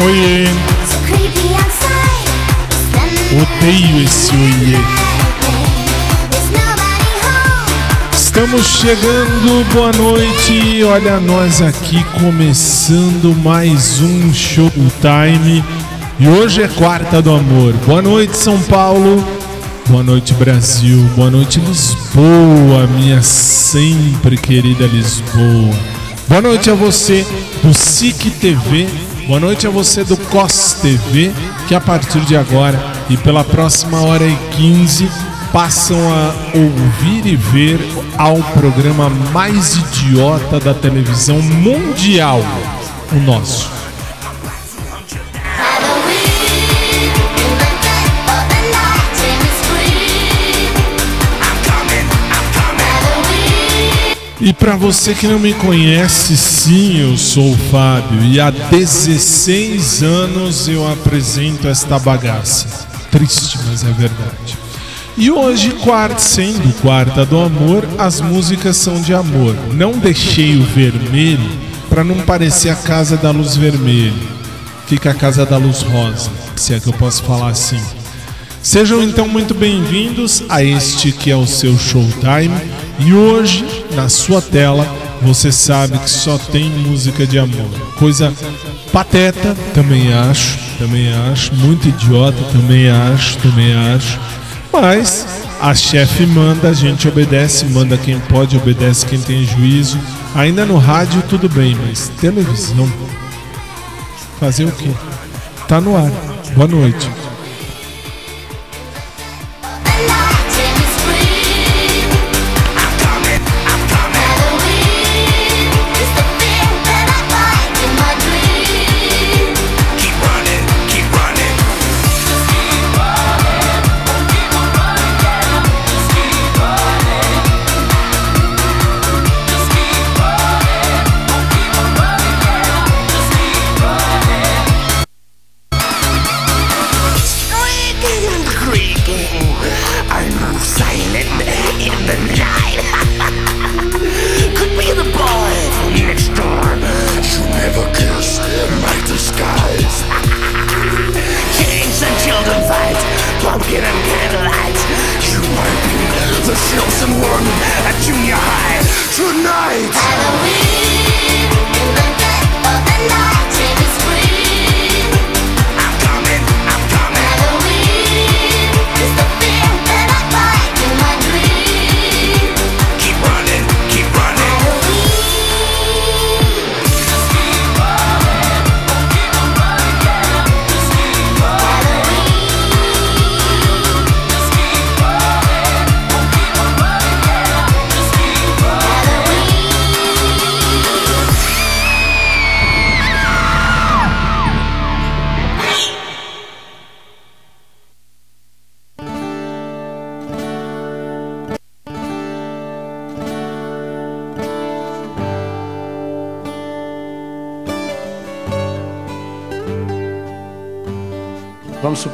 Oiê. Odeio esse oiê. Estamos chegando, boa noite. Olha nós aqui começando mais um Showtime. E hoje é quarta do amor. Boa noite, São Paulo. Boa noite, Brasil. Boa noite, Lisboa, minha sempre querida Lisboa. Boa noite a você do SIC TV Boa noite a você do COS TV, que a partir de agora e pela próxima hora e 15 passam a ouvir e ver ao programa mais idiota da televisão mundial, o nosso. E para você que não me conhece, sim, eu sou o Fábio e há 16 anos eu apresento esta bagaça. Triste, mas é verdade. E hoje, quarta, sendo quarta do amor, as músicas são de amor. Não deixei o vermelho para não parecer a casa da luz vermelha. Fica a casa da luz rosa, se é que eu posso falar assim. Sejam então muito bem-vindos a este que é o seu Showtime. E hoje, na sua tela, você sabe que só tem música de amor. Coisa pateta, também acho, também acho. Muito idiota, também acho, também acho. Mas a chefe manda, a gente obedece, manda quem pode, obedece quem tem juízo. Ainda no rádio tudo bem, mas televisão. Fazer o quê? Tá no ar. Boa noite.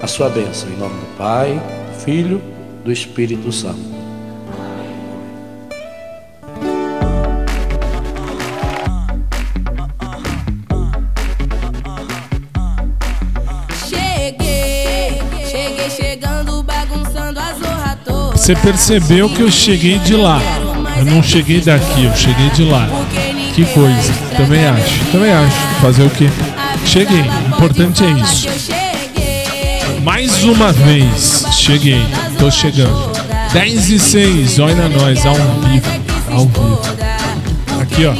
a sua bênção, em nome do Pai, do Filho, do Espírito Santo. Você percebeu que eu cheguei de lá. Eu não cheguei daqui, eu cheguei de lá. Que coisa. Também acho. Também acho. Fazer o quê? Cheguei. O importante é isso. Mais uma vez. Cheguei. Tô chegando. 10 e 6. Olha nós. Ao vivo. Ao vivo. Aqui, ó.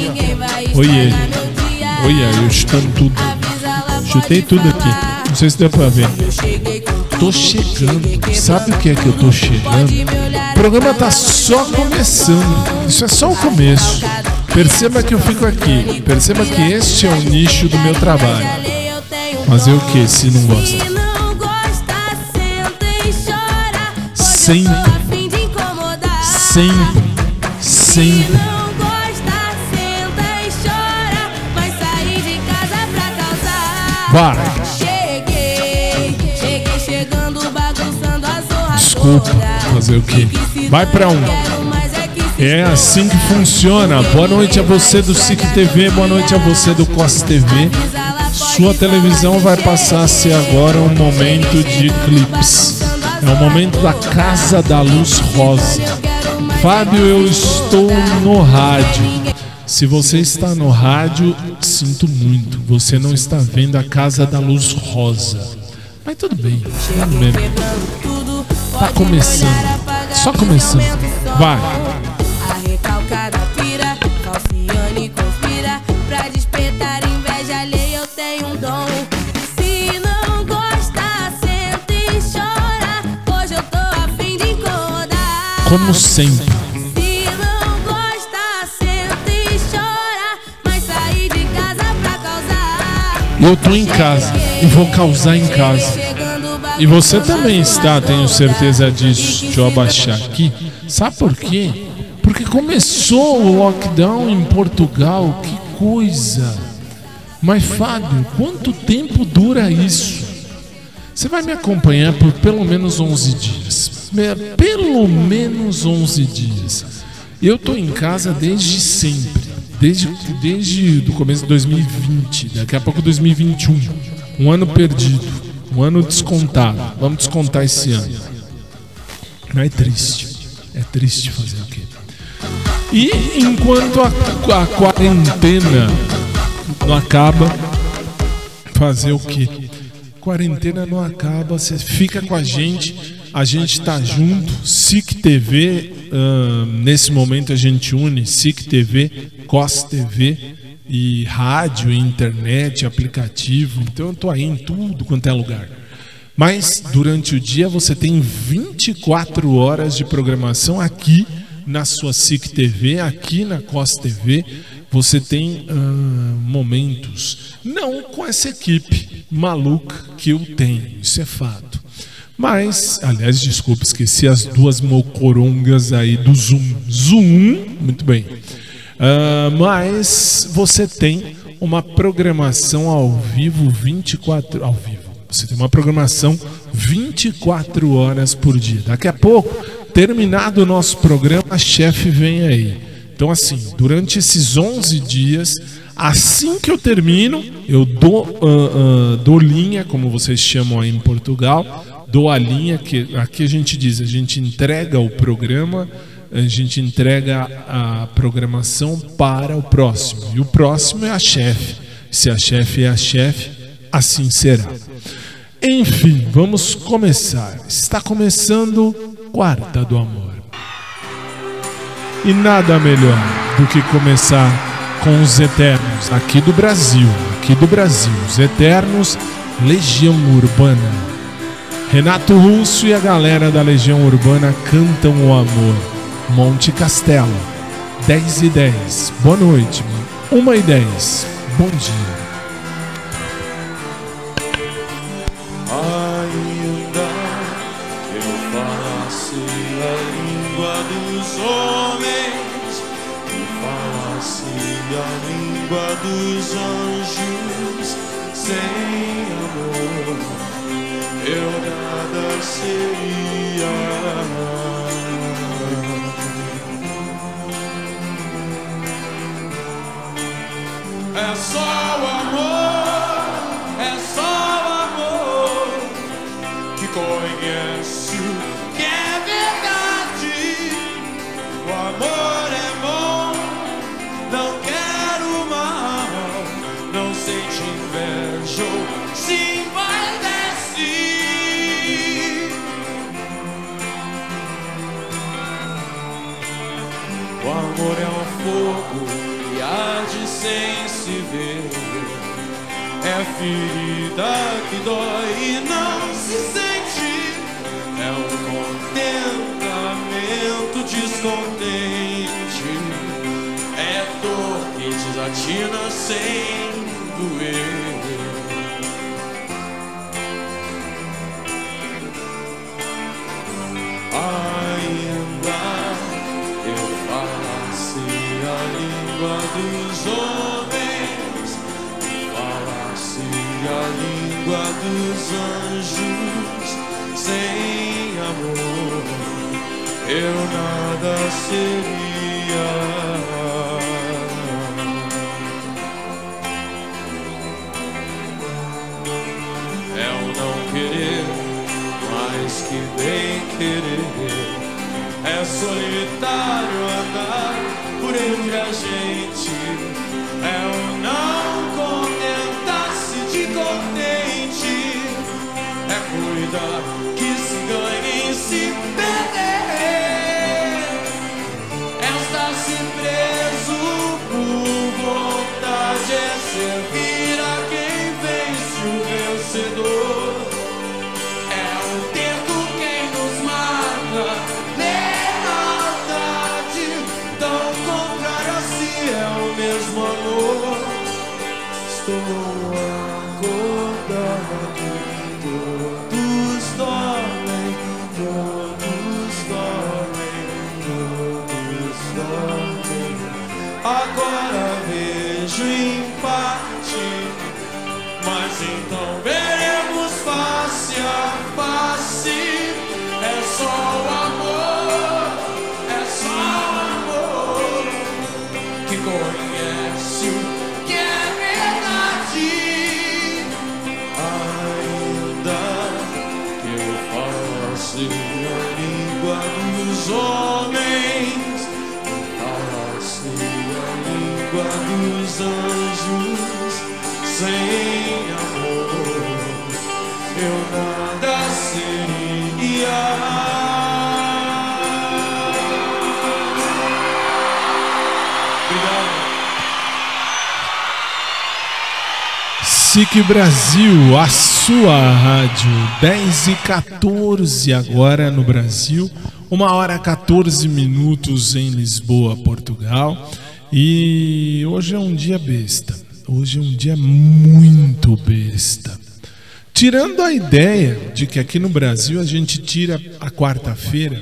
Oiê. Olha, eu chutando tudo. Chutei tudo aqui. Não sei se deu pra ver tô chegando. Sabe o que é que eu tô chegando? O programa tá só começando. Isso é só o começo. Perceba que eu fico aqui. Perceba que este é o nicho do meu trabalho. Fazer o que se não gosta? Sempre. Sempre. Sempre. Vai. desculpa. Fazer o quê? Vai para um. É assim que funciona. Boa noite a você do SIC TV, boa noite a você do COS TV. Sua televisão vai passar a ser agora um momento de clips. É o momento da Casa da Luz Rosa. Fábio, eu estou no rádio. Se você está no rádio, sinto muito. Você não está vendo a Casa da Luz Rosa. Mas tudo bem, tá mesmo. Tá começando. Só começando. Vai. Pra causar. Eu tô em casa e vou causar em casa. E você também está, tenho certeza disso. Deixa eu abaixar aqui. Sabe por quê? Porque começou o lockdown em Portugal. Que coisa! Mas Fábio, quanto tempo dura isso? Você vai me acompanhar por pelo menos 11 dias. Pelo menos 11 dias. Eu estou em casa desde sempre. Desde, desde o começo de 2020. Daqui a pouco 2021. Um ano perdido. Um ano descontado. Vamos descontar esse ano. Não é triste. É triste fazer o quê? E enquanto a, a quarentena não acaba, fazer o quê? Quarentena não acaba, você fica com a gente, a gente tá junto. SIC TV, uh, nesse momento a gente une SIC TV, COS TV e rádio, internet, aplicativo. Então eu tô aí em tudo quanto é lugar. Mas durante o dia você tem 24 horas de programação aqui na sua SIC TV, aqui na COS TV. Você tem uh, momentos, não com essa equipe maluca que eu tenho, isso é fato. Mas, aliás, desculpa, esqueci as duas mocorongas aí do Zoom. Zoom, muito bem. Uh, mas você tem uma programação ao vivo 24 ao vivo. Você tem uma programação 24 horas por dia. Daqui a pouco, terminado o nosso programa, a chefe vem aí. Então assim, durante esses 11 dias, assim que eu termino, eu dou, uh, uh, dou linha, como vocês chamam aí em Portugal, dou a linha que aqui a gente diz, a gente entrega o programa, a gente entrega a programação para o próximo. E o próximo é a chefe. Se a chefe é a chefe, assim será. Enfim, vamos começar. Está começando Quarta do Amor. E nada melhor do que começar com os Eternos, aqui do Brasil, aqui do Brasil, os Eternos, Legião Urbana. Renato Russo e a galera da Legião Urbana cantam o amor. Monte Castelo, 10 e 10. Boa noite, 1 e 10. Bom dia. dos anjos sem seria. É só o amor, fogo que arde sem se ver. É ferida que dói e não se sente. É um contentamento descontente. É dor que desatina sem doer. Homens, falasse a língua dos anjos, sem amor eu nada seria. É o não querer mais que bem querer. É solitário andar por entre a gente. Estou SIC Brasil, a sua rádio, 10 e 14 agora no Brasil, uma hora 14 minutos em Lisboa, Portugal. E hoje é um dia besta, hoje é um dia muito besta. Tirando a ideia de que aqui no Brasil a gente tira a quarta-feira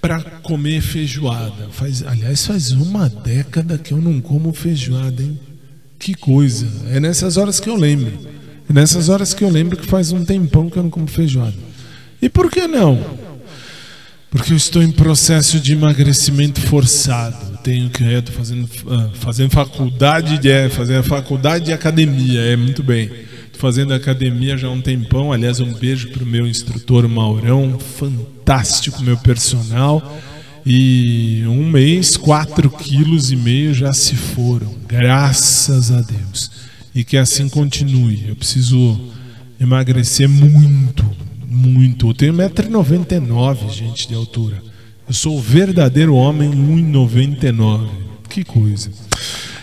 para comer feijoada. Faz, aliás, faz uma década que eu não como feijoada, hein? Que coisa. É nessas horas que eu lembro. É nessas horas que eu lembro que faz um tempão que eu não como feijoada. E por que não? Porque eu estou em processo de emagrecimento forçado. Tenho que é, tô fazendo, ah, fazendo faculdade de é, fazendo faculdade de academia, é muito bem. Tô fazendo academia já há um tempão. Aliás, um beijo pro meu instrutor Maurão, fantástico meu personal. E um mês, quatro quilos e meio já se foram, graças a Deus. E que assim continue. Eu preciso emagrecer muito, muito. Eu tenho 1,99m, gente, de altura. Eu sou o verdadeiro homem 1,99m. Que coisa.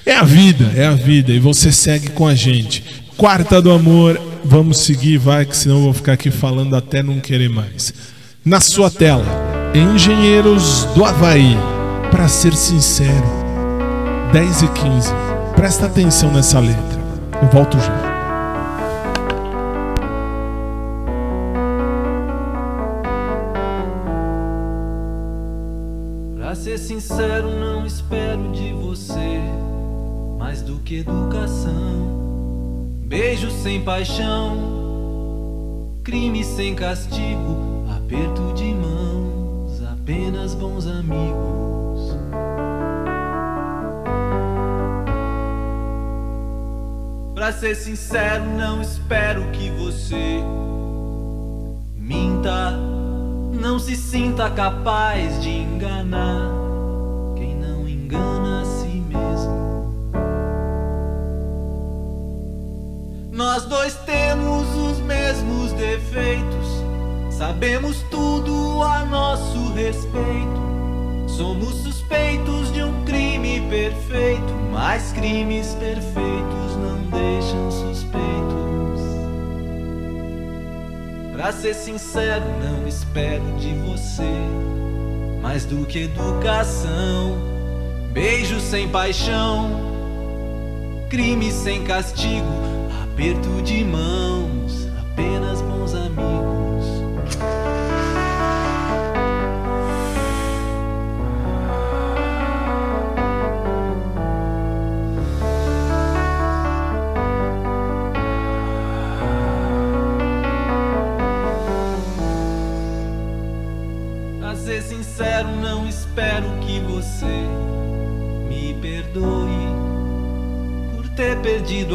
É a vida, é a vida. E você segue com a gente. Quarta do amor, vamos seguir, vai, que senão eu vou ficar aqui falando até não querer mais. Na sua tela. Engenheiros do Havaí. Para ser sincero, 10 e 15. Presta atenção nessa letra. Eu volto já. Pra ser sincero, não espero de você mais do que educação. Beijo sem paixão, crime sem castigo, aperto de mão apenas bons amigos. Pra ser sincero, não espero que você minta. Não se sinta capaz de enganar quem não engana a si mesmo. Nós dois temos os mesmos defeitos Sabemos respeito. Somos suspeitos de um crime perfeito, mas crimes perfeitos não deixam suspeitos. Pra ser sincero, não espero de você mais do que educação, beijo sem paixão, crime sem castigo, aperto de mãos, apenas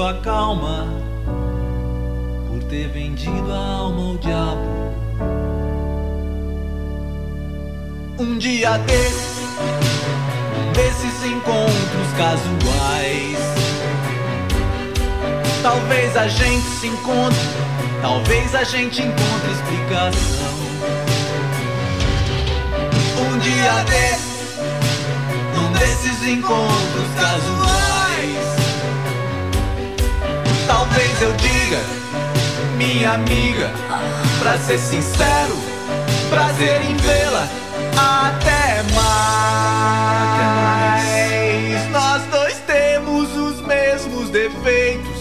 perdido a calma, por ter vendido a alma ao diabo. Um dia desses, desses encontros casuais, talvez a gente se encontre, talvez a gente encontre explicação. Um dia desses, um desses encontros casuais. Talvez eu diga, minha amiga, pra ser sincero, prazer em vê-la. Até mais. Nós dois temos os mesmos defeitos,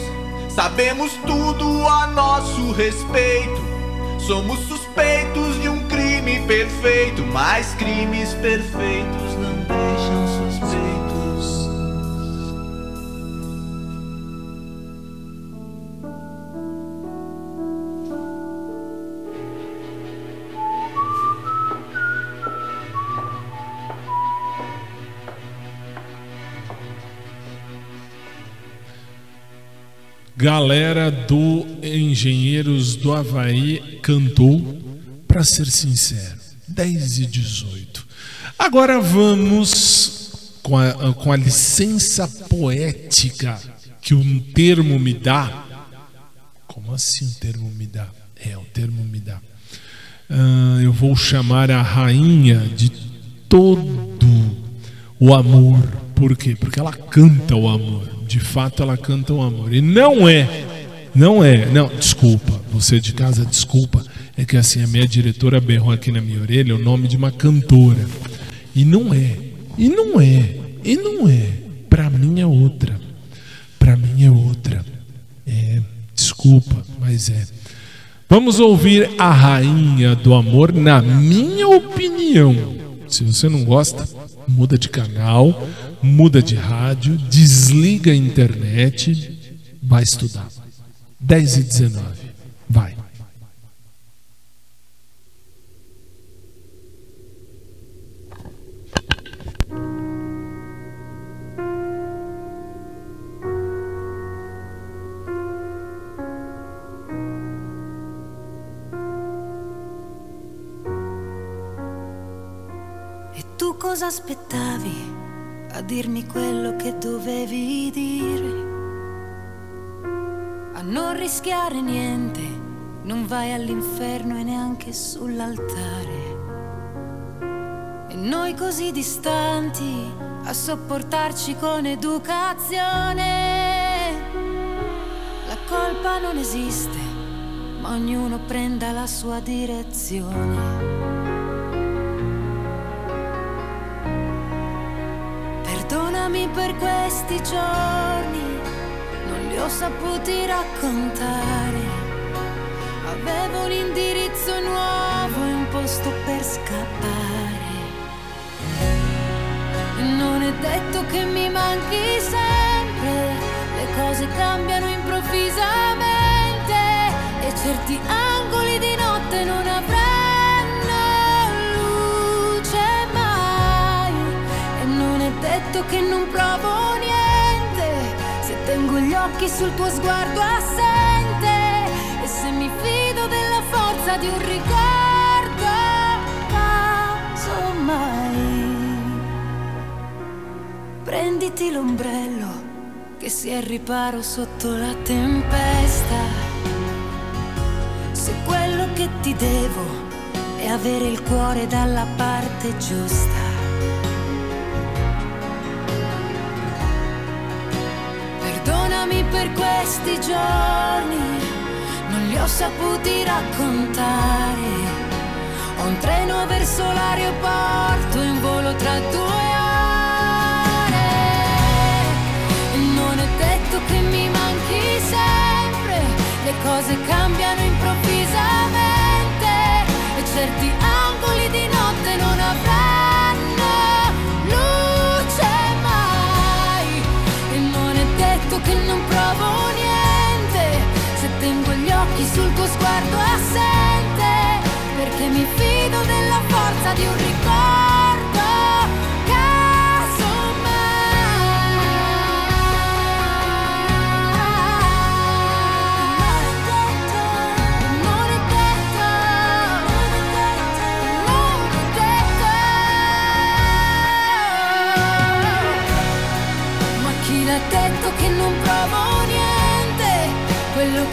sabemos tudo a nosso respeito. Somos suspeitos de um crime perfeito, mas crimes perfeitos não galera do Engenheiros do Havaí cantou, para ser sincero, 10 e 18. Agora vamos com a, com a licença poética que um termo me dá. Como assim o termo me dá? É, o termo me dá. Uh, eu vou chamar a rainha de todo o amor. Por quê? Porque ela canta o amor de fato ela canta o amor. E não é, não é, não, desculpa, você de casa, desculpa. É que assim, a minha diretora berrou aqui na minha orelha o nome de uma cantora. E não é, e não é, e não é. Pra mim é outra. Pra mim é outra. É, desculpa, mas é. Vamos ouvir a rainha do amor, na minha opinião. Se você não gosta, muda de canal muda de rádio, desliga a internet, vai estudar. 10 e 19. Vai. E tu aspettavi? A dirmi quello che dovevi dire? A non rischiare niente, non vai all'inferno e neanche sull'altare. E noi così distanti a sopportarci con educazione. La colpa non esiste, ma ognuno prenda la sua direzione. Per questi giorni, non li ho saputi raccontare. Avevo un indirizzo nuovo e un posto per scappare. Non è detto che mi manchi sempre, le cose cambiano improvvisamente e certi angoli occhi sul tuo sguardo assente e se mi fido della forza di un ricordo, casomai. Prenditi l'ombrello che si è riparo sotto la tempesta. Se quello che ti devo è avere il cuore dalla parte giusta. Per questi giorni, non li ho saputi raccontare. Ho un treno verso l'aeroporto in volo tra due ore. Non è detto che mi manchi sempre, le cose cambiano improvvisamente e certi angoli di notte non avranno che non provo niente, se tengo gli occhi sul tuo sguardo assente, perché mi fido della forza di un ricordo.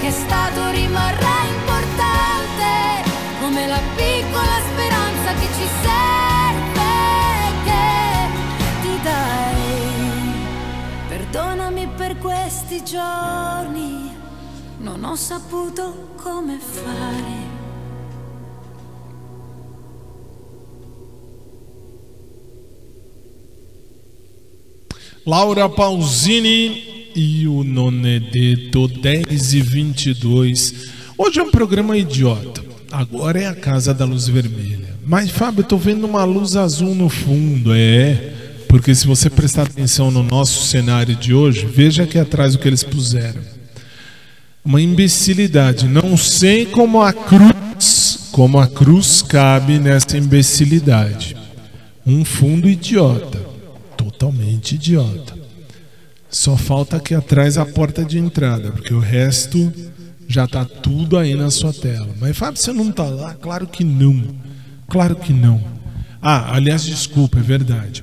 Che è stato rimarrà importante, come la piccola speranza che ci serve, che ti dai. Perdonami per questi giorni, non ho saputo come fare. Laura Pausini e o Nonedeto 10 e 22. Hoje é um programa idiota. Agora é a Casa da Luz Vermelha. Mas, Fábio, tô vendo uma luz azul no fundo. É, porque se você prestar atenção no nosso cenário de hoje, veja aqui atrás o que eles puseram. Uma imbecilidade. Não sei como a cruz, como a cruz cabe nessa imbecilidade. Um fundo idiota. Totalmente idiota. Só falta aqui atrás a porta de entrada, porque o resto já tá tudo aí na sua tela. Mas Fábio, você não tá lá? Claro que não. Claro que não. Ah, aliás, desculpa, é verdade.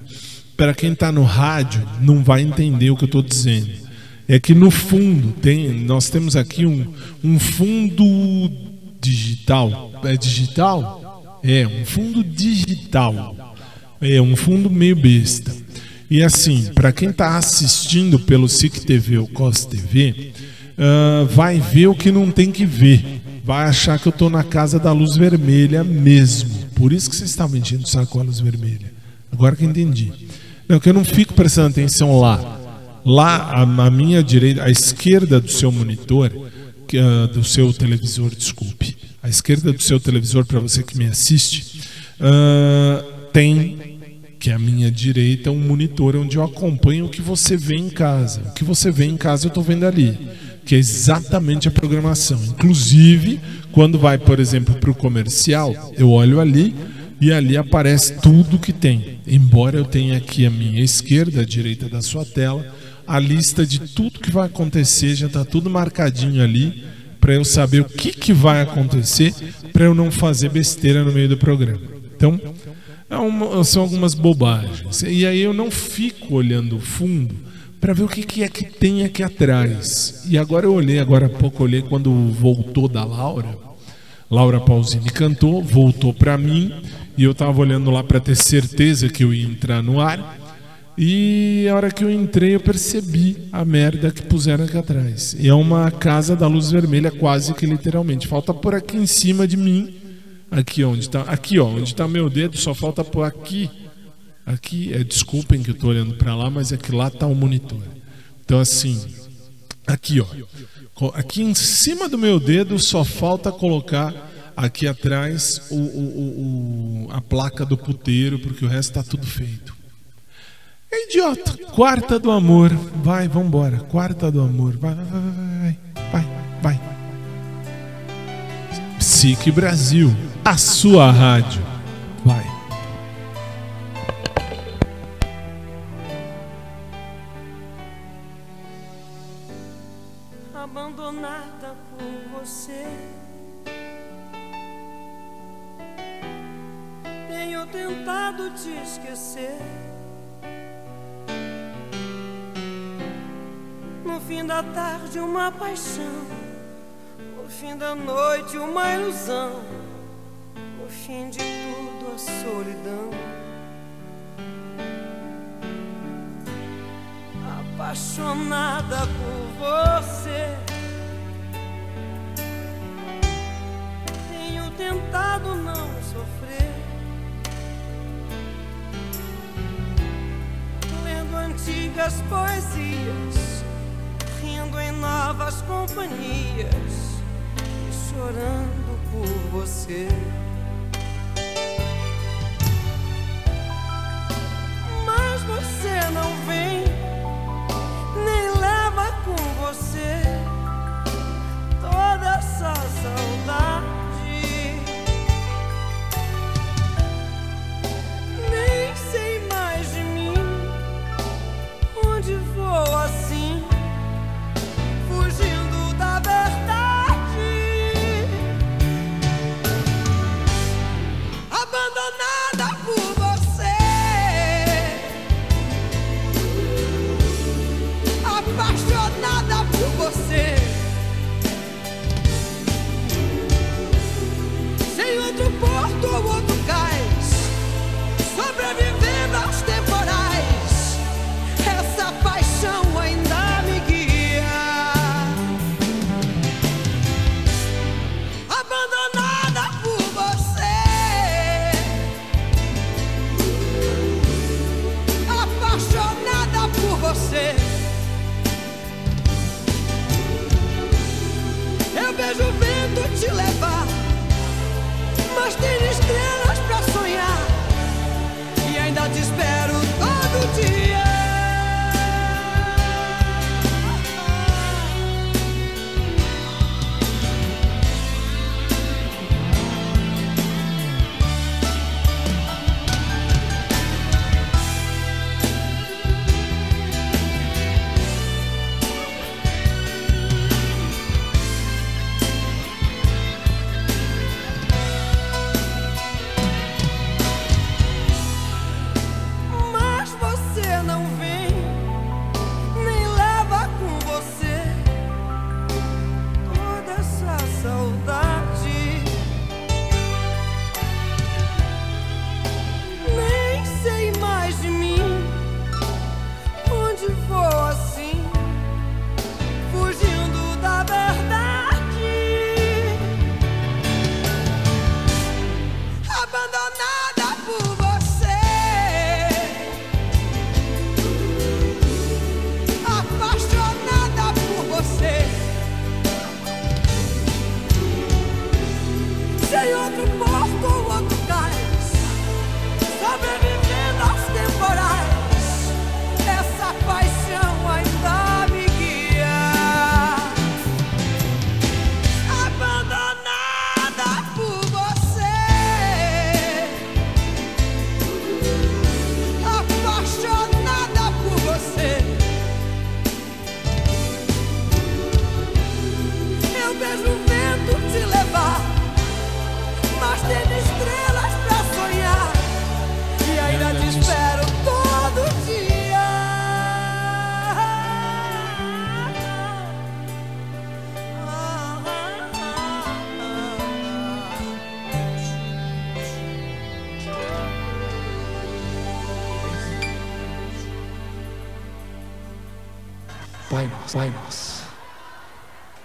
Para quem tá no rádio, não vai entender o que eu tô dizendo. É que no fundo tem, nós temos aqui um, um fundo digital. É digital? É, um fundo digital. É um fundo meio besta. E assim, para quem está assistindo pelo SIC TV ou COS TV, ah, vai ver o que não tem que ver. Vai achar que eu estou na casa da luz vermelha mesmo. Por isso que vocês estavam enchendo saco a luz vermelha. Agora que entendi. Não, que eu não fico prestando atenção lá. Lá, à, minha direita, à esquerda do seu monitor, ah, do seu televisor, desculpe. À esquerda do seu televisor, para você que me assiste, ah, tem que é a minha direita, um monitor onde eu acompanho o que você vê em casa. O que você vê em casa eu estou vendo ali, que é exatamente a programação. Inclusive, quando vai, por exemplo, para o comercial, eu olho ali e ali aparece tudo que tem. Embora eu tenha aqui à minha esquerda, à direita da sua tela, a lista de tudo que vai acontecer, já está tudo marcadinho ali, para eu saber o que, que vai acontecer, para eu não fazer besteira no meio do programa. Então, É uma, são algumas bobagens. E aí eu não fico olhando fundo para ver o que, que é que tem aqui atrás. E agora eu olhei, agora há pouco olhei quando voltou da Laura. Laura Pausini cantou, voltou para mim e eu tava olhando lá para ter certeza que eu ia entrar no ar. E a hora que eu entrei, eu percebi a merda que puseram aqui atrás. E é uma casa da luz vermelha, quase que literalmente. Falta por aqui em cima de mim. Aqui onde tá, aqui ó, onde tá meu dedo, só falta por aqui. Aqui, é, desculpem que eu tô olhando para lá, mas é que lá tá o monitor. Então assim, aqui ó. Aqui em cima do meu dedo só falta colocar aqui atrás o, o, o, a placa do puteiro, porque o resto tá tudo feito. É idiota. Quarta do amor. Vai, vambora. Quarta do amor. Vai, vai, vai, vai, vai. Psique Brasil, a sua rádio. Vai. Abandonada por você. Tenho tentado te esquecer. No fim da tarde, uma paixão. No fim da noite, uma ilusão. No fim de tudo, a solidão. Apaixonada por você. Tenho tentado não sofrer. Lendo antigas poesias rindo em novas companhias chorando por você. Mas você não vem, nem leva com você toda essa saudade.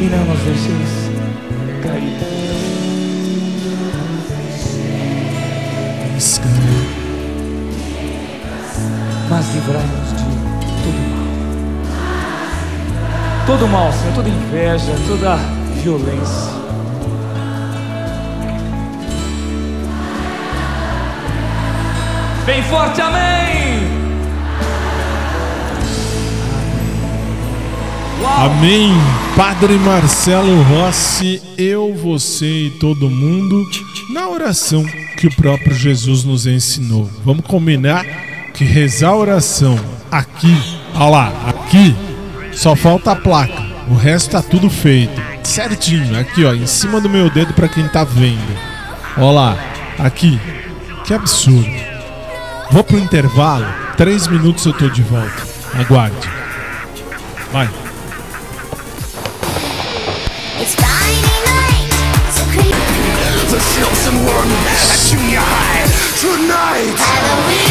E não nos deixeis cair. Mas livrai-nos de todo mal. Todo mal, Senhor, toda inveja, toda violência. Bem forte, amém! Amém. Padre Marcelo Rossi, eu, você e todo mundo, na oração que o próprio Jesus nos ensinou. Vamos combinar que rezar a oração aqui, olha lá, aqui, só falta a placa. O resto tá tudo feito. Certinho, aqui ó, em cima do meu dedo para quem tá vendo. Olha lá, aqui. Que absurdo. Vou pro intervalo, três minutos eu tô de volta. Aguarde. Vai. Tonight.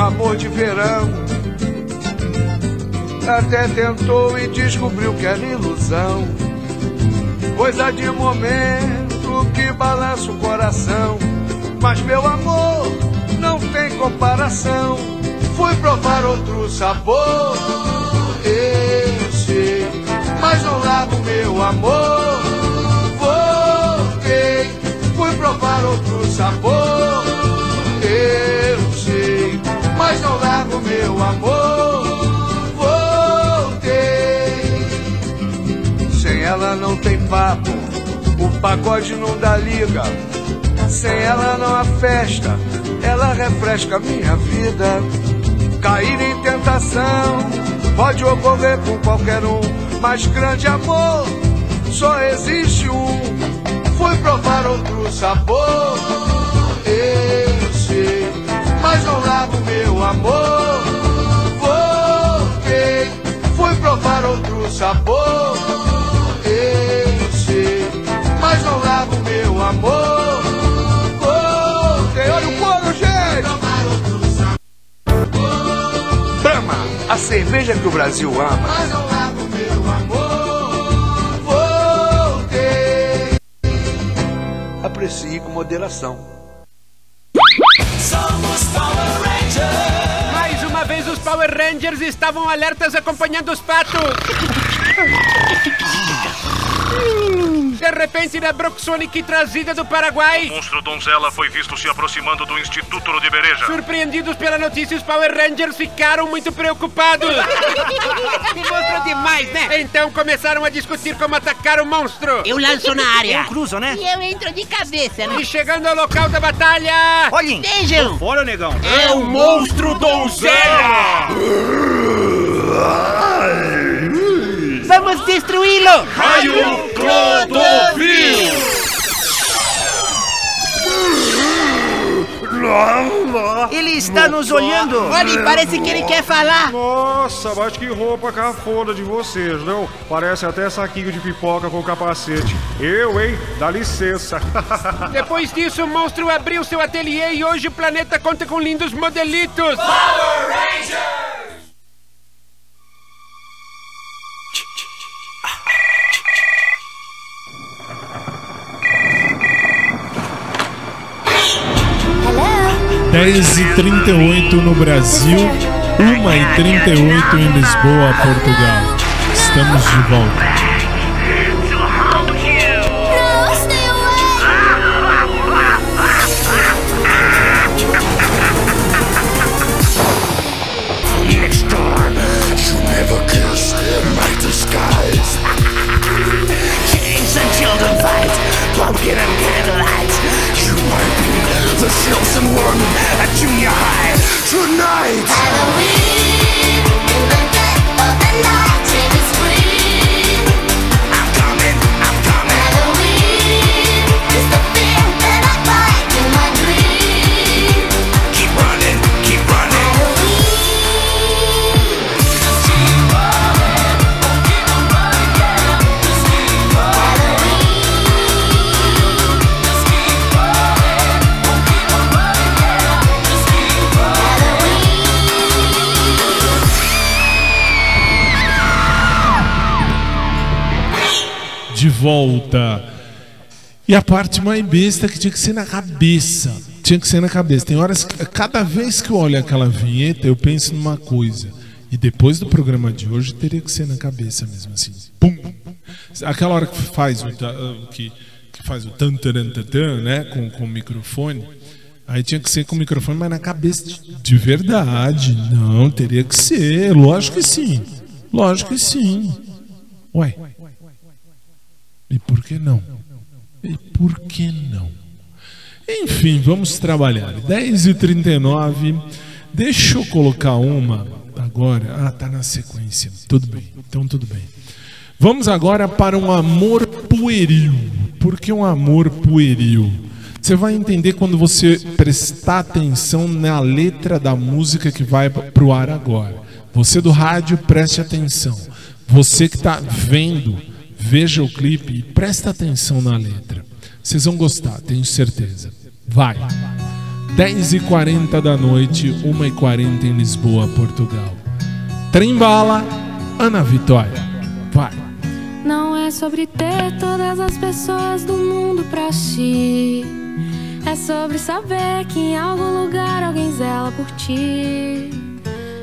Amor de verão. Até tentou e descobriu que era ilusão. Coisa de momento que balança o coração. Mas meu amor não tem comparação. Fui provar outro sabor. Eu sei, mas não largo meu amor. Voltei, fui provar outro sabor. Largo meu amor. Voltei, sem ela não tem papo. O pagode não dá liga. Sem ela não há festa, ela refresca minha vida. Cair em tentação pode ocorrer com qualquer um, mas grande amor só existe um. Fui provar outro sabor, mas não largo meu amor. Voltei, fui provar outro sabor, eu sei, mas não largo meu amor. Voltei, olha o coro, gente! Brahma, a cerveja que o Brasil ama. Mas não largo meu amor. Voltei. Aprecie com moderação. Mais uma vez os Power Rangers estavam alertas acompanhando os patos. De repente, na Broxonic trazida do Paraguai. O monstro donzela foi visto se aproximando do Instituto Ludibereja. Surpreendidos pela notícia, os Power Rangers ficaram muito preocupados. Que monstro demais, né? Então começaram a discutir como atacar o monstro. Eu lanço na área. Eu cruzo, né? E eu entro de cabeça, né? E chegando ao local da batalha. Olhem! Vejam! Fora, negão! É o monstro donzela! Vamos destruí-lo! Raio Clodovil! Ele está nos olhando! Olha, parece que ele quer falar! Nossa, mas que roupa cafona de vocês, não? Parece até saquinho de pipoca com capacete. Eu, hein? Dá licença. Depois disso, o monstro abriu seu ateliê e hoje o planeta conta com lindos modelitos. Power Rangers! Dez e 38 no Brasil, 1 e 38 em Lisboa, Portugal. Estamos de volta. Children fight, pumpkin and candlelight. You might be the chosen one junior high tonight. Halloween, De volta. E a parte mais besta que tinha que ser na cabeça. Tinha que ser na cabeça. Tem horas que, cada vez que eu olho aquela vinheta, eu penso numa coisa. E depois do programa de hoje, teria que ser na cabeça mesmo assim. Pum. Aquela hora que faz o, que, que faz o tan taran, tan, tan, né, com, com o microfone. Aí tinha que ser com o microfone, mas na cabeça de, de verdade. Não, teria que ser. Lógico que sim. Lógico que sim. Ué. E por que não? E por que não? Enfim, vamos trabalhar. 10h39. Deixa eu colocar uma agora. Ah, tá na sequência. Tudo bem. Então, tudo bem. Vamos agora para um amor pueril. Por que um amor pueril? Você vai entender quando você prestar atenção na letra da música que vai para o ar agora. Você do rádio, preste atenção. Você que está vendo, veja o clipe e presta atenção na letra. Vocês vão gostar, tenho certeza. Vai. 10h40 da noite, 1h40 em Lisboa, Portugal. Trembala, Ana Vitória. Vai. Não é sobre ter todas as pessoas do mundo pra si. É sobre saber que em algum lugar alguém zela por ti.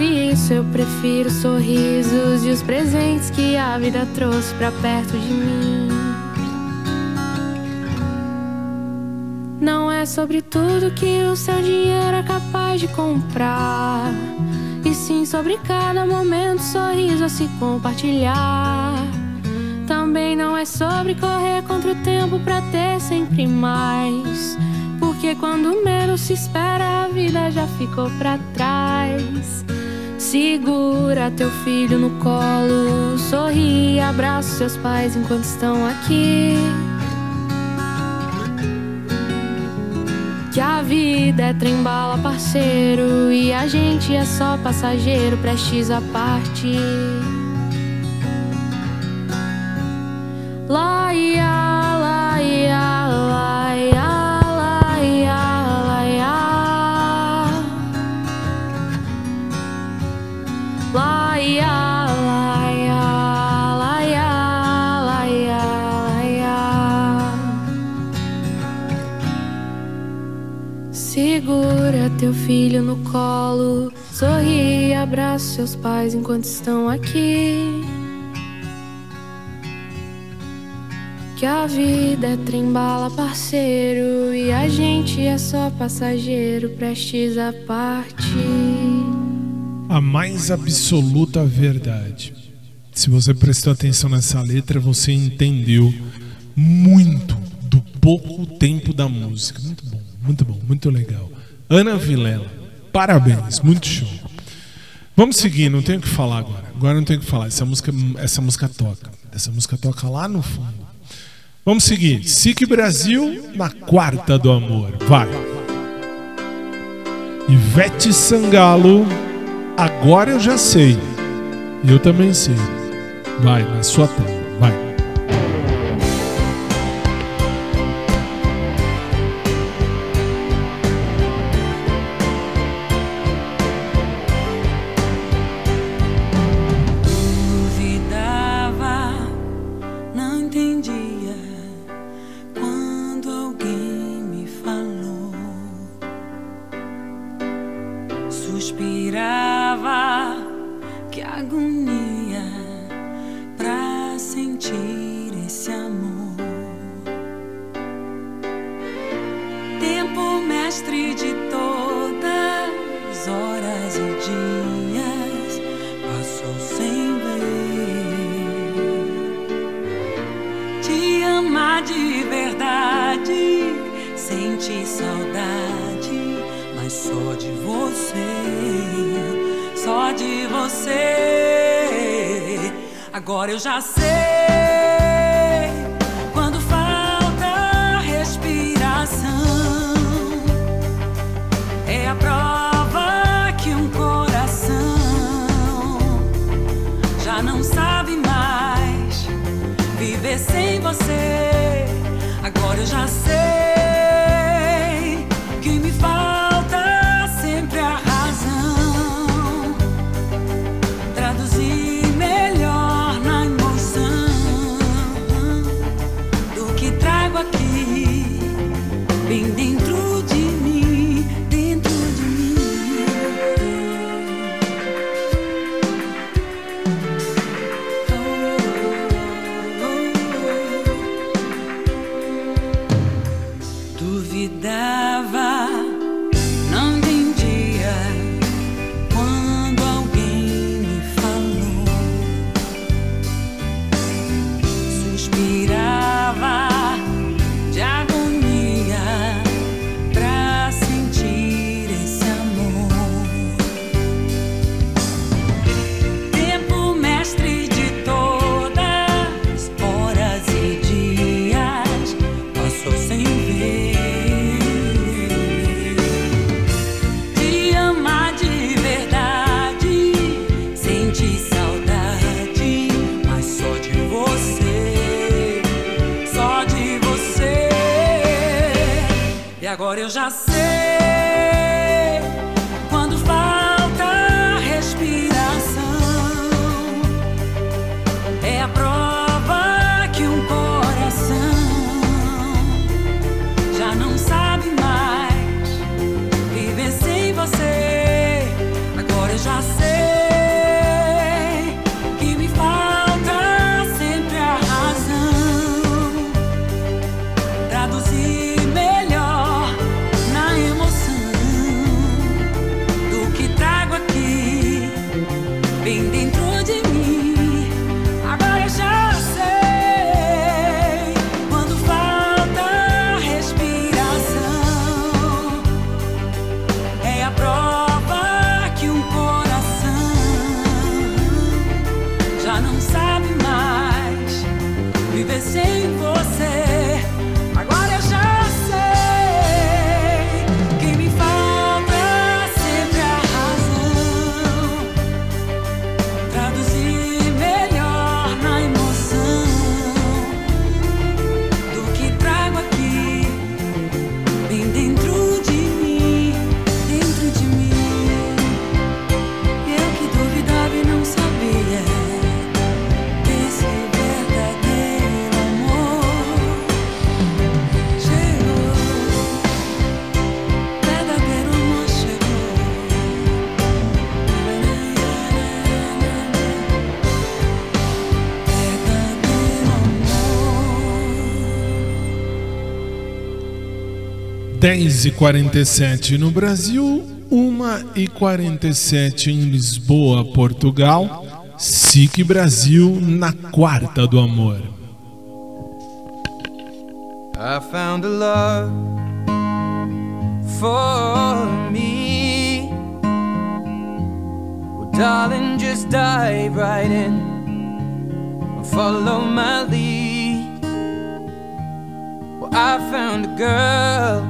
Por isso eu prefiro os sorrisos e os presentes que a vida trouxe pra perto de mim. Não é sobre tudo que o seu dinheiro é capaz de comprar. E sim sobre cada momento, sorriso a se compartilhar. Também não é sobre correr contra o tempo pra ter sempre mais. Porque quando menos se espera, a vida já ficou pra trás. Segura teu filho no colo, sorri, abraça seus pais enquanto estão aqui. Que a vida é trembala, parceiro, e a gente é só passageiro, prestes a. Laia, laia, laia, filho no colo, sorri e abraça seus pais enquanto estão aqui. Que a vida é trembala, parceiro, e a gente é só passageiro, prestes a partir. A mais absoluta verdade. Se você prestou atenção nessa letra, você entendeu muito do pouco tempo da música. Muito bom, muito bom, muito legal. Ana Vilela, parabéns, muito show. Vamos seguir, não tenho o que falar agora. Agora não tenho o que falar. Essa música, essa música toca. Essa música toca lá no fundo. Vamos seguir. SIC Brasil na quarta do amor. Vai. Ivete Sangalo, agora eu já sei. Eu também sei. Vai, na sua tela. Vai. Mestre de todas horas e dias passou sem ver. Te amar de verdade, sentir saudade, mas só de você, só de você. Agora eu já sei já sei eu já 10h47 no Brasil, 1 e 47 em Lisboa, Portugal. SIC Brasil na Quarta do Amor. I found a love for me. Well, darling, just dive right in follow my lead. Well, I found a girl.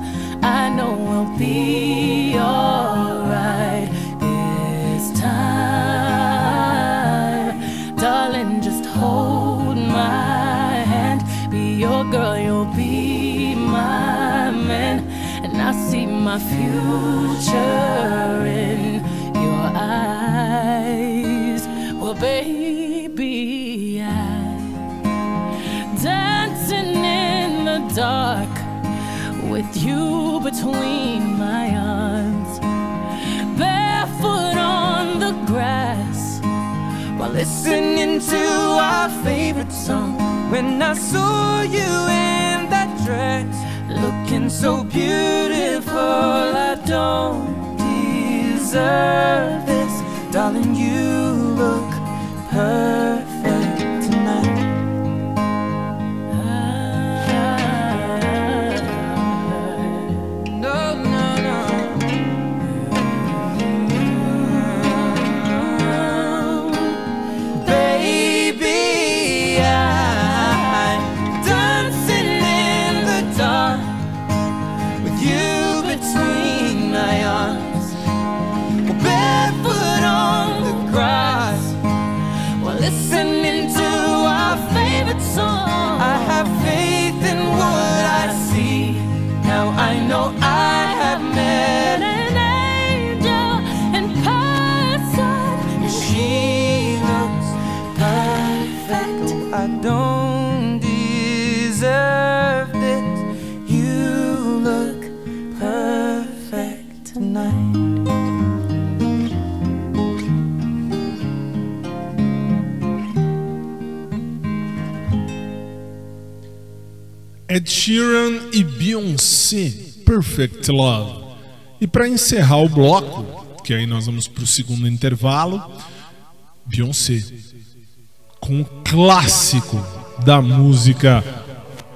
I know I'll be alright this time. Darling, just hold my hand. Be your girl, you'll be my man. And I see my future in your eyes. Well, baby, I dancing in the dark with you between my arms, barefoot on the grass while listening to our favorite song. When I saw you in that dress, looking so beautiful, I don't deserve this, darling. You look perfect perfect. I don't deserve this. You look perfect tonight. Ed Sheeran e Beyoncé, Perfect Love. E para encerrar o bloco, que aí nós vamos para o segundo intervalo, Beyoncé, com um clássico da música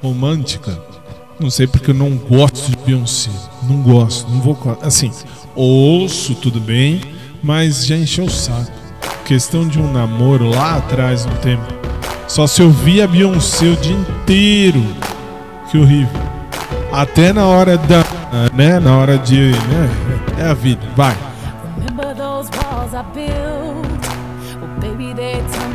romântica. Não sei porque eu não gosto de Beyoncé, não gosto, não vou assim, ouço tudo bem, mas já encheu o saco. Questão de um namoro lá atrás no tempo. Só se ouvia Beyoncé o dia inteiro. Que horrível. Até na hora da. né? Na hora de. né? É a vida. Vai. Remember those walls I built? Well, baby, tumbling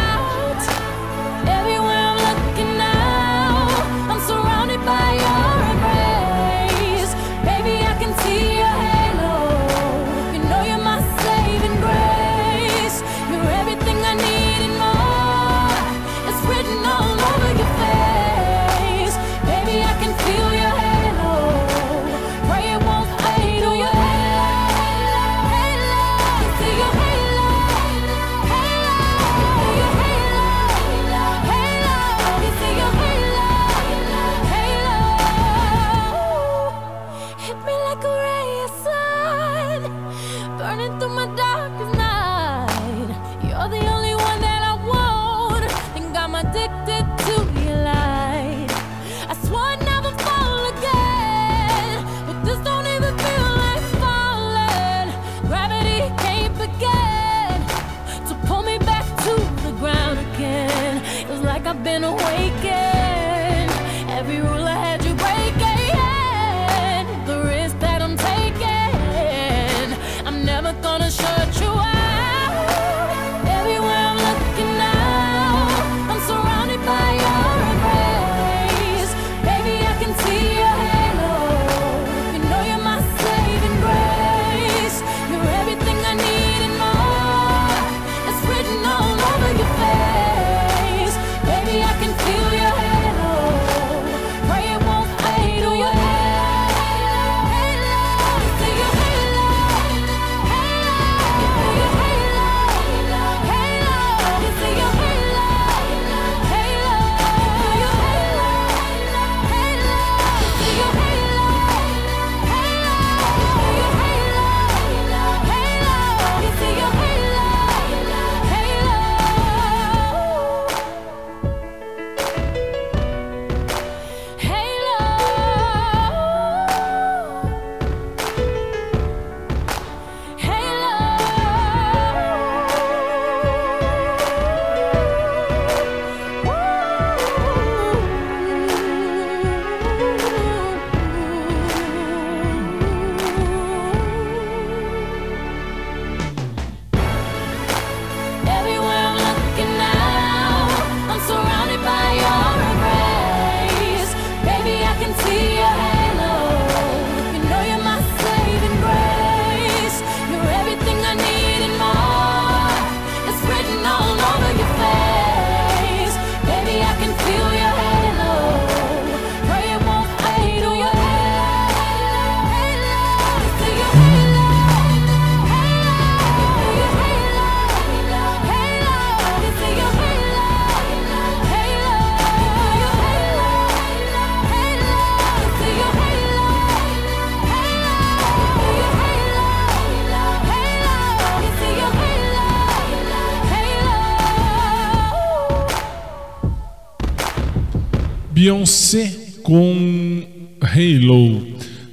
Beyoncé com Halo.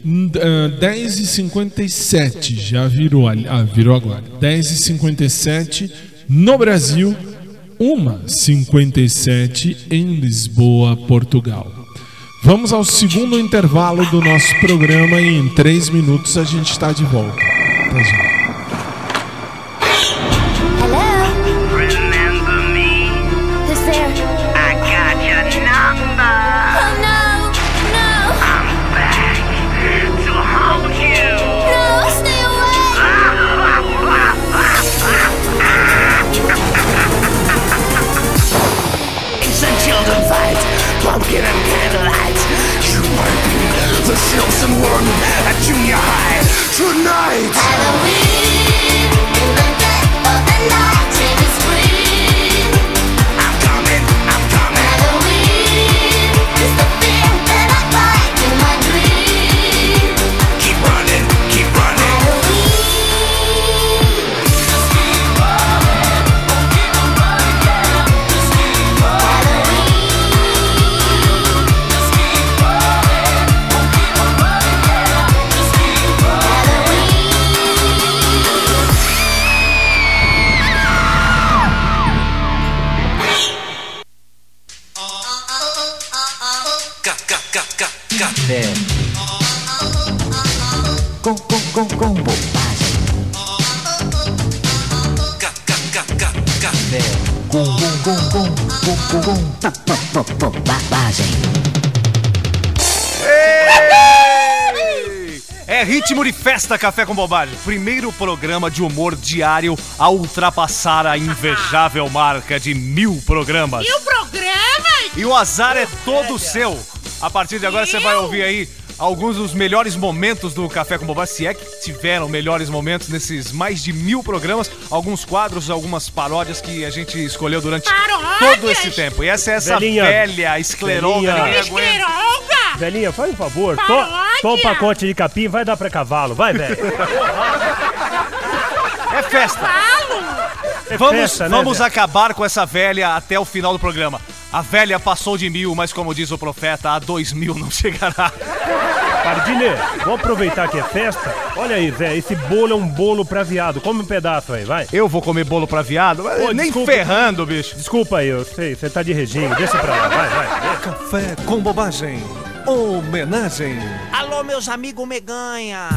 N- ah, 10h57, já virou ali. Ah, virou agora. 10h57 no Brasil, 1h57 em Lisboa, Portugal. Vamos ao segundo intervalo do nosso programa e em 3 minutos a gente está de volta. Até já. Ritmo de festa Café com Bobagem. Primeiro programa de humor diário a ultrapassar a invejável marca de mil programas. E o programa? E o azar é todo seu. A partir de agora você vai ouvir aí alguns dos melhores momentos do Café com Bobagem, se é que tiveram melhores momentos nesses mais de mil programas, alguns quadros, algumas paródias que a gente escolheu durante Paródias? todo esse tempo. E essa é essa Velhinha. velha escleróloga. Velhinha. ninguém aguenta. Velhinha, faz um favor. Toma um pacote de capim, vai dar pra cavalo. Vai, velho. É festa. É vamos festa, né, vamos velho? acabar com essa velha até o final do programa. A velha passou de mil, mas como diz o profeta, a dois mil não chegará. Pardilha, vamos aproveitar que é festa. Olha aí, Zé, esse bolo é um bolo pra viado. Come um pedaço aí, vai. Eu vou comer bolo pra viado? Ô, Nem desculpa. ferrando, bicho. Desculpa aí, eu sei, você tá de regime. Deixa pra lá, vai, vai. Café com bobagem. Homenagem. Alô, meus amigos Meganha.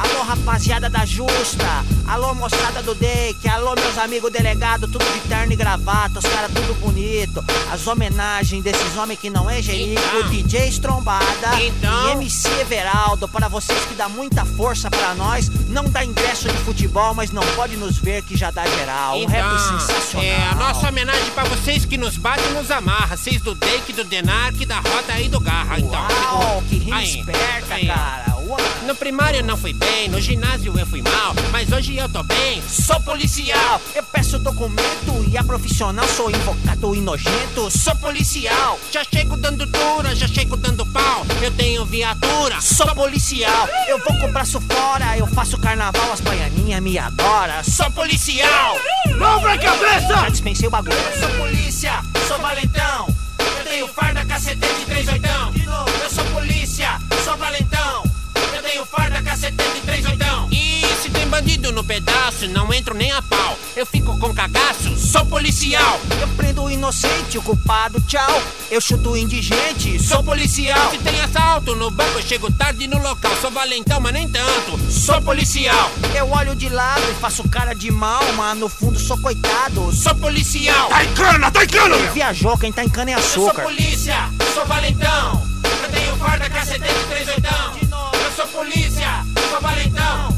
Alô, rapaziada da Justa. Alô, moçada do Dake. Alô, meus amigos delegado, tudo de terno e gravata. Os caras tudo bonito. As homenagens desses homens que não é Jerico, DJ Estrombada e MC Everaldo. Para vocês que dá muita força pra nós. Não dá ingresso de futebol, mas não pode nos ver que já dá geral. Um rap sensacional. é a nossa homenagem pra vocês que nos bate e nos amarra. Vocês do Dake, do Denark, da Roda e do Garra. Então, Uau, que rima esperta, aí. cara. No primário não fui bem, no ginásio eu fui mal, mas hoje eu tô bem. Sou policial, eu peço documento e a profissional sou invocado e nojento. Sou policial, Já chego dando dura, já chego dando pau. Eu tenho viatura. sou policial, eu vou com o braço fora, eu faço carnaval, as baianinhas me adoram. Sou policial, mão pra cabeça! Já dispensei o bagulho. Eu sou polícia, sou valentão. Eu tenho farda, cacetete e três oitão. Eu sou polícia, farda, cacetete e três oitão. E se tem bandido no pedaço, não entro nem a pau. Eu fico com cagaço, sou policial. Eu prendo o inocente, o culpado, tchau. Eu chuto o indigente, sou policial. Se tem assalto no banco, eu chego tarde no local. Sou valentão, mas nem tanto. Sou policial. Eu olho de lado e faço cara de mal, mas no fundo sou coitado. Sou policial. Tá em cana, tá em cana! Viajou, quem tá em cana é Eu sou açúcar. polícia, sou valentão. Eu tenho farda, cacetete e três oitão. Eu sou polícia, sou valentão.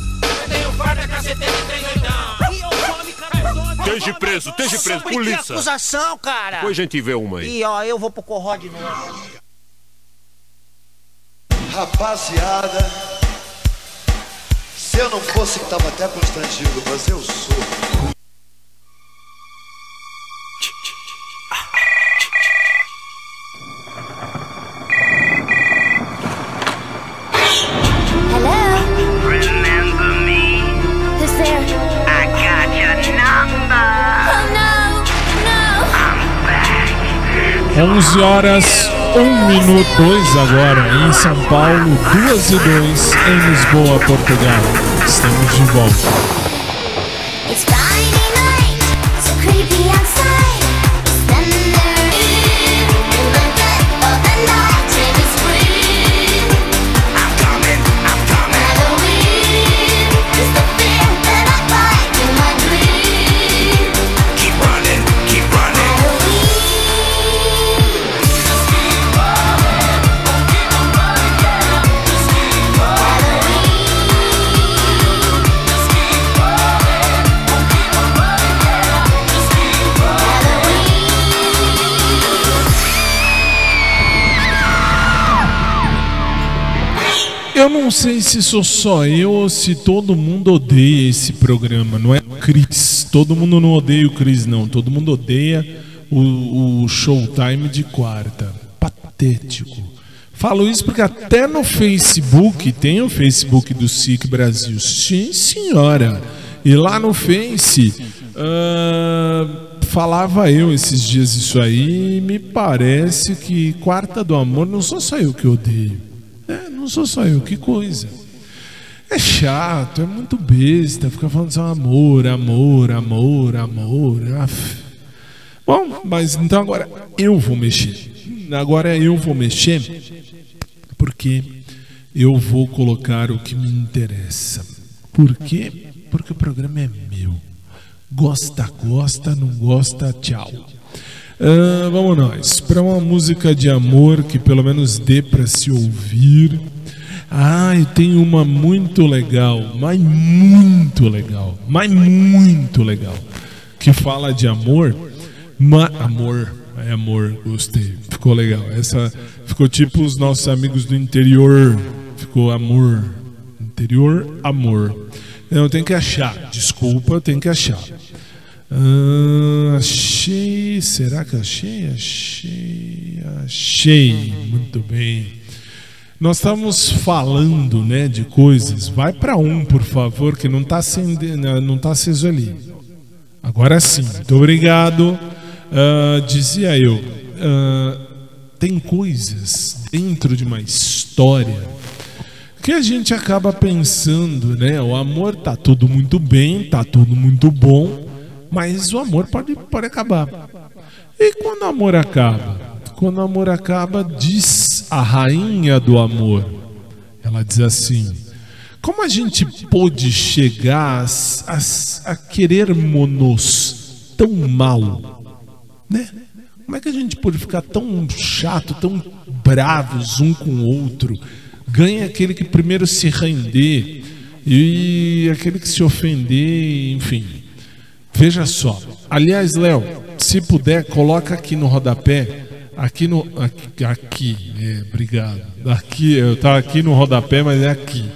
Eu tenho farda, cacetete e três oitão. Esteja preso, esteja preso, Sobre que polícia. acusação, cara? Depois a gente vê uma aí. E ó, eu vou pro corró de novo. Rapaziada, se eu não fosse que tava até constrangido, mas eu sou. Number. Oh no, no. I'm back. 11 horas Um minuto, dois agora em São Paulo, duas e dois em Lisboa, Portugal. Estamos de volta. Eu não sei se sou só eu ou se todo mundo odeia esse programa, não é o Cris. Todo mundo não odeia o Cris, não. Todo mundo odeia o, o Showtime de quarta. Patético. Falo isso porque até no Facebook, tem o Facebook do SIC Brasil. Sim, senhora. E lá no Face, ah, falava eu esses dias isso aí e me parece que Quarta do Amor não sou só eu que odeio. É, não sou só eu, que coisa. É chato, é muito besta, ficar falando só amor, amor, amor, amor. af. Bom, mas então agora eu vou mexer. Agora eu vou mexer porque eu vou colocar o que me interessa. Por quê? Porque o programa é meu. Gosta, gosta, não gosta, tchau. Ah, vamos nós, para uma música de amor que pelo menos dê para se ouvir. Ah, tem uma muito legal, mas muito legal, mas muito legal, que fala de amor. Ma amor, é amor, gostei, ficou legal. Essa ficou tipo os nossos amigos do interior, ficou amor, interior, amor. Não, tem que achar, desculpa, tem que achar. Ah, achei. Será que achei? Achei. Achei. Muito bem. Nós estamos falando, né, de coisas. Vai para um, por favor, que não está não tá aceso ali. Agora sim. Muito obrigado. Ah, dizia eu. ah, tem coisas dentro de uma história que a gente acaba pensando, né? O amor tá tudo muito bem, tá tudo muito bom, mas o amor pode, pode acabar. E quando o amor acaba? Quando o amor acaba, diz a rainha do amor. Ela diz assim: Como a gente pôde chegar a, a, a querermos tão mal? Né? Como é que a gente pôde ficar tão chato, tão bravos um com o outro? Ganha aquele que primeiro se render e aquele que se ofender, enfim. Veja só. Aliás, Léo, se puder, coloca aqui no rodapé. Aqui no. Aqui, aqui é, obrigado. Aqui, eu tava aqui no rodapé, mas é aqui.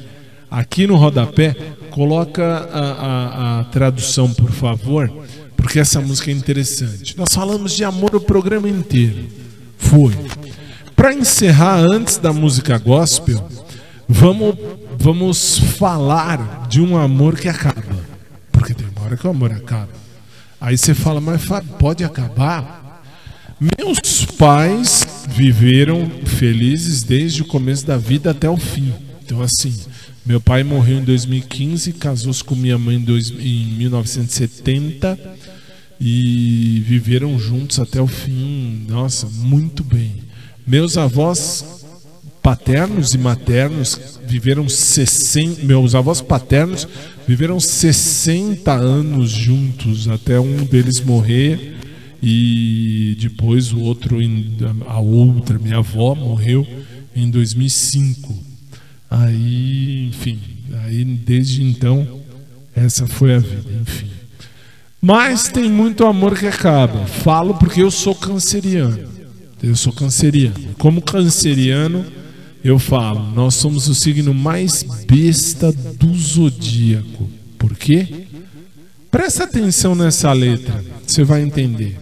Aqui no rodapé, coloca a, a, a tradução, por favor, porque essa música é interessante. Nós falamos de amor o programa inteiro. Foi. Para encerrar antes da música gospel, vamos, vamos falar de um amor que acaba. Porque tem uma hora que o amor acaba. Aí você fala, mas Fábio, pode acabar? Meus pais viveram felizes desde o começo da vida até o fim. Então, assim, meu pai morreu em 2015, casou-se com minha mãe em 1970 e viveram juntos até o fim. Nossa, muito bem. Meus avós paternos e maternos viveram 60, meus avós paternos viveram 60 anos juntos até um deles morrer e depois o outro a outra minha avó morreu em 2005 aí enfim aí desde então essa foi a vida enfim. Mas tem muito amor que acaba. Falo porque eu sou canceriano. Eu sou canceriano. Como canceriano eu falo, nós somos o signo mais besta do zodíaco. Por quê? Presta atenção nessa letra, você vai entender.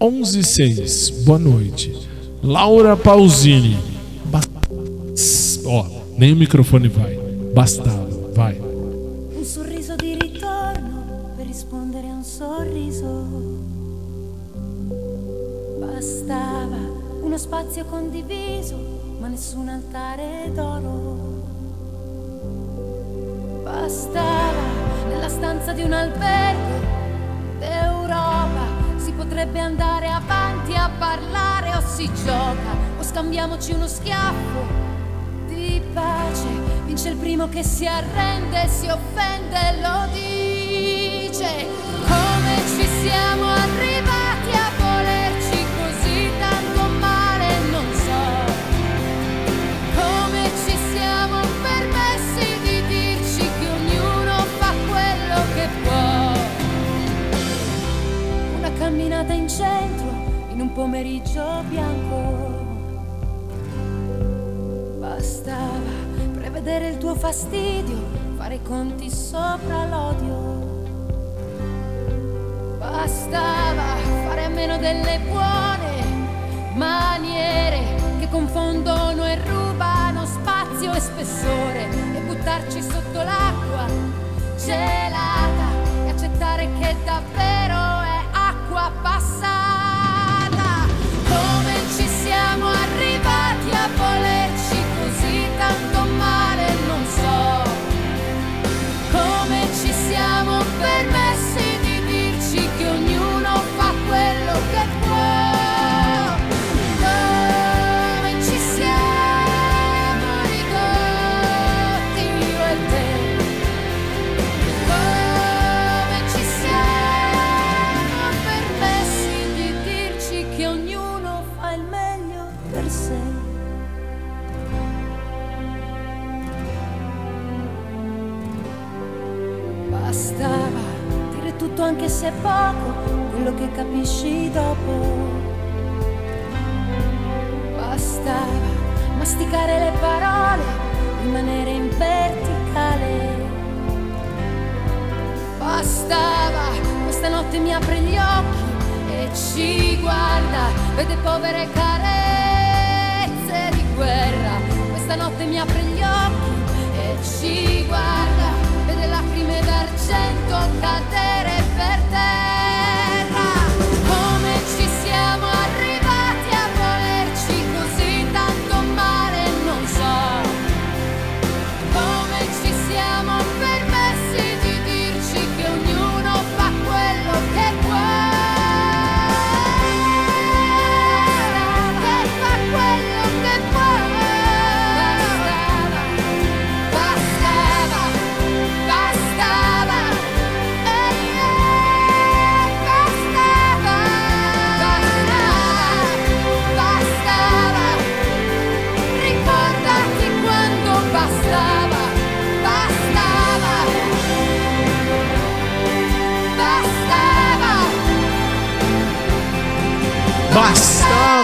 11 6, boa noite. Laura Pausini. Ba Ó, nem o microfone vai. Bastava, vai. Un sorriso di ritorno per rispondere a un sorriso. Bastava una spazio condiviso, nessun altare d'oro. Bastava nella stanza di un albergo d'Europa, si potrebbe andare avanti a parlare o si gioca o scambiamoci uno schiaffo di pace. Vince il primo che si arrende, si offende, lo dice. Come ci siamo arrivati camminata in centro, in un pomeriggio bianco. Bastava prevedere il tuo fastidio, fare i conti sopra l'odio. Bastava fare a meno delle buone maniere che confondono e rubano spazio e spessore e buttarci sotto l'acqua gelata e accettare che davvero passata. Anche se poco, quello che capisci dopo. Bastava masticare le parole, rimanere in verticale. Bastava, questa notte mi apre gli occhi e ci guarda, vede povere carezze di guerra. Questa notte mi apre gli occhi e ci guarda, vede lacrime d'argento cadere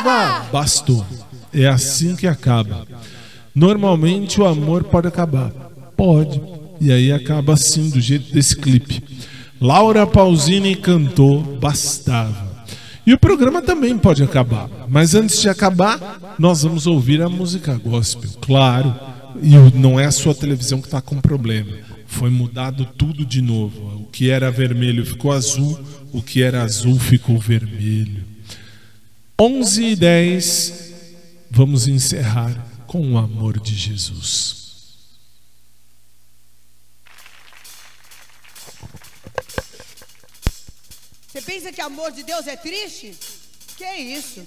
Bastava! Bastou. É assim que acaba. Normalmente o amor pode acabar. Pode. E aí acaba assim, do jeito desse clipe. Laura Pausini cantou Bastava. E o programa também pode acabar. Mas antes de acabar, nós vamos ouvir a música gospel. Claro. E não é a sua televisão que está com problema. Foi mudado tudo de novo. O que era vermelho ficou azul. O que era azul ficou vermelho. 11 e 10, vamos encerrar com o amor de Jesus. Você pensa que amor de Deus é triste? Que isso?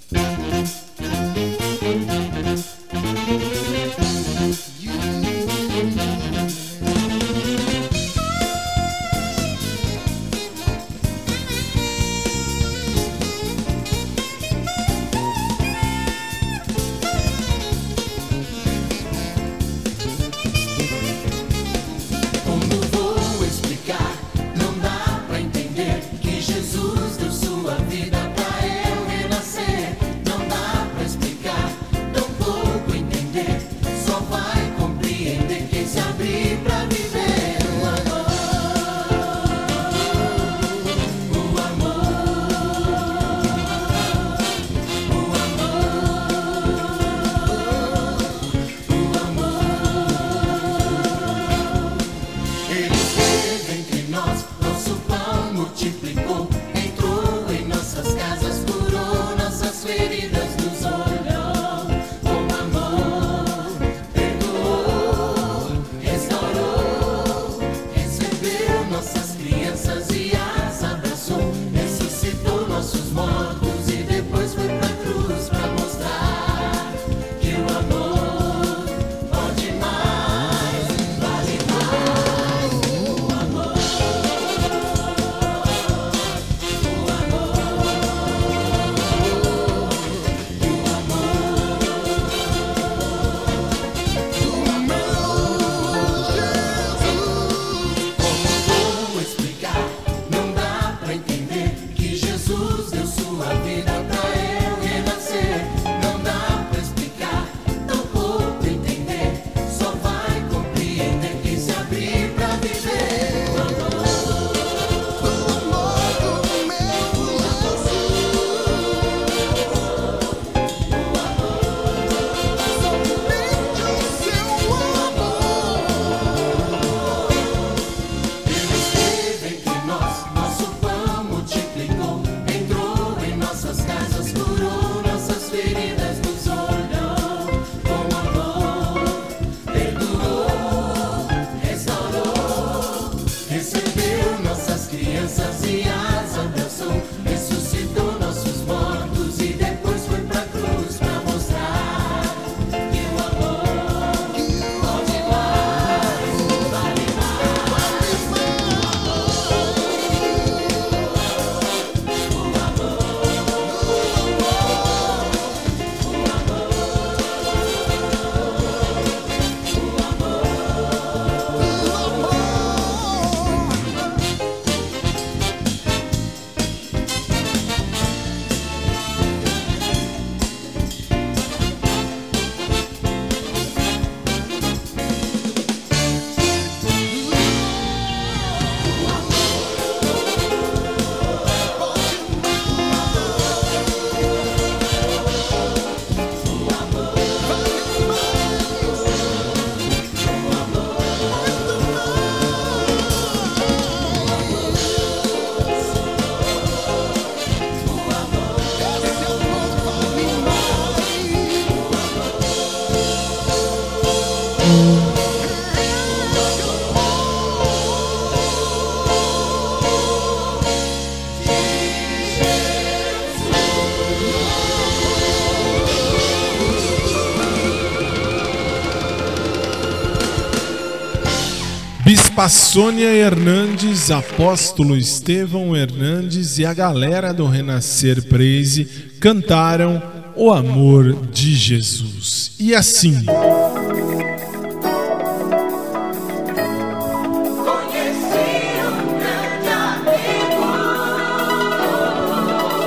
Bispa Sônia Hernandes, Apóstolo Estevão Hernandes e a galera do Renascer Praise cantaram O Amor de Jesus. E assim.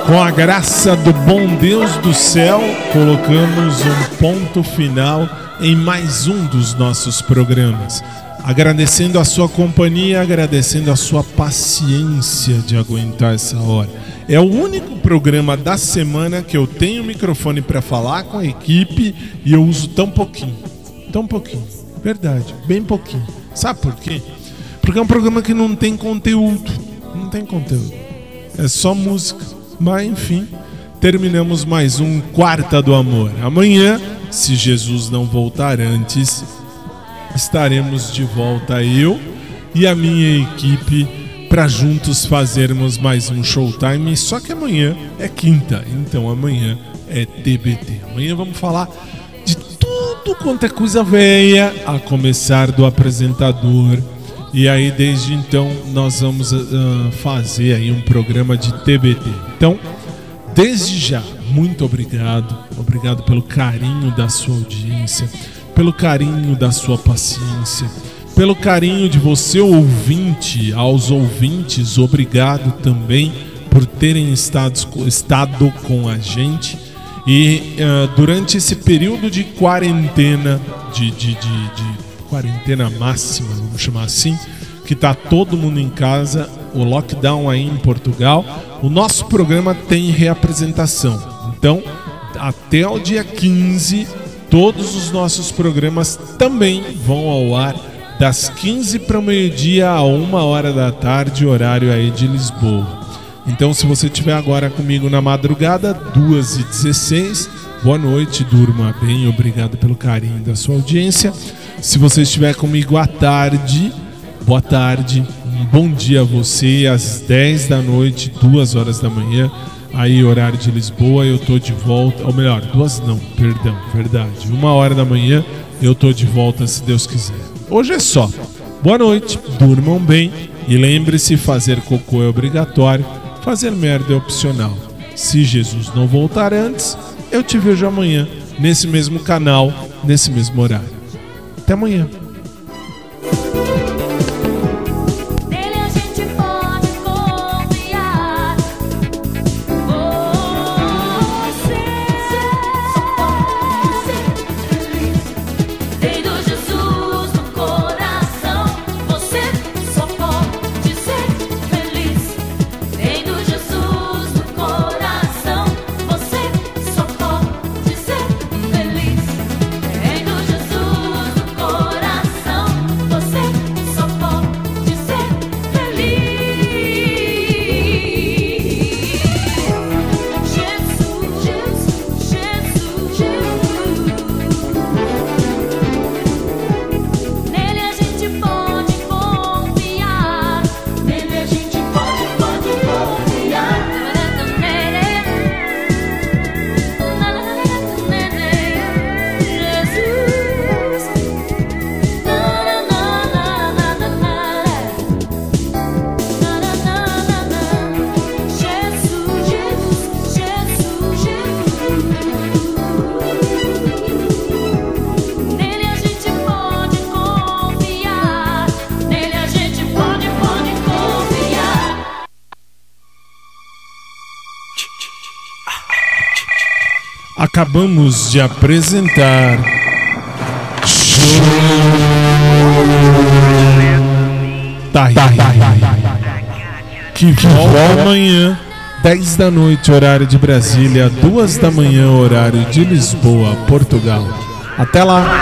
Com a graça do bom Deus do céu, colocamos um ponto final em mais um dos nossos programas. Agradecendo a sua companhia, agradecendo a sua paciência de aguentar essa hora. É o único programa da semana que eu tenho microfone para falar com a equipe e eu uso tão pouquinho. Tão pouquinho. Verdade, bem pouquinho. Sabe por quê? Porque é um programa que não tem conteúdo. Não tem conteúdo. É só música. Mas enfim, terminamos mais um Quarta do Amor. Amanhã, se Jesus não voltar antes, estaremos de volta eu e a minha equipe para juntos fazermos mais um showtime. Só que amanhã é quinta, então amanhã é TBT. Amanhã vamos falar de tudo quanto é coisa velha, a começar do apresentador. E aí, desde então, nós vamos ah, fazer aí um programa de TBT. Então, desde já, muito obrigado. Obrigado pelo carinho da sua audiência pelo carinho da sua paciência, pelo carinho de você ouvinte, aos ouvintes, obrigado também por terem estado, estado com a gente. E uh, durante esse período de quarentena, de, de, de, de quarentena máxima, vamos chamar assim, que tá todo mundo em casa, o lockdown aí em Portugal, o nosso programa tem reapresentação. Então, até o dia 15 Todos os nossos programas também vão ao ar das 15 para meio-dia a 1 hora da tarde, horário aí de Lisboa. Então, se você estiver agora comigo na madrugada, 2h16, boa noite, durma bem, obrigado pelo carinho da sua audiência. Se você estiver comigo à tarde, boa tarde, um bom dia a você, às 10 da noite, 2 horas da manhã aí horário de Lisboa, eu tô de volta, ou melhor, duas não, perdão, verdade. Uma hora da manhã eu tô de volta se Deus quiser. Hoje é só. Boa noite, durmam bem e lembre-se, fazer cocô é obrigatório, fazer merda é opcional. Se Jesus não voltar antes, eu te vejo amanhã nesse mesmo canal, nesse mesmo horário. Até amanhã. Acabamos de apresentar. Tá Que volta amanhã, 10 da noite, horário de Brasília, 2 da manhã, horário de Lisboa, Portugal. Até lá!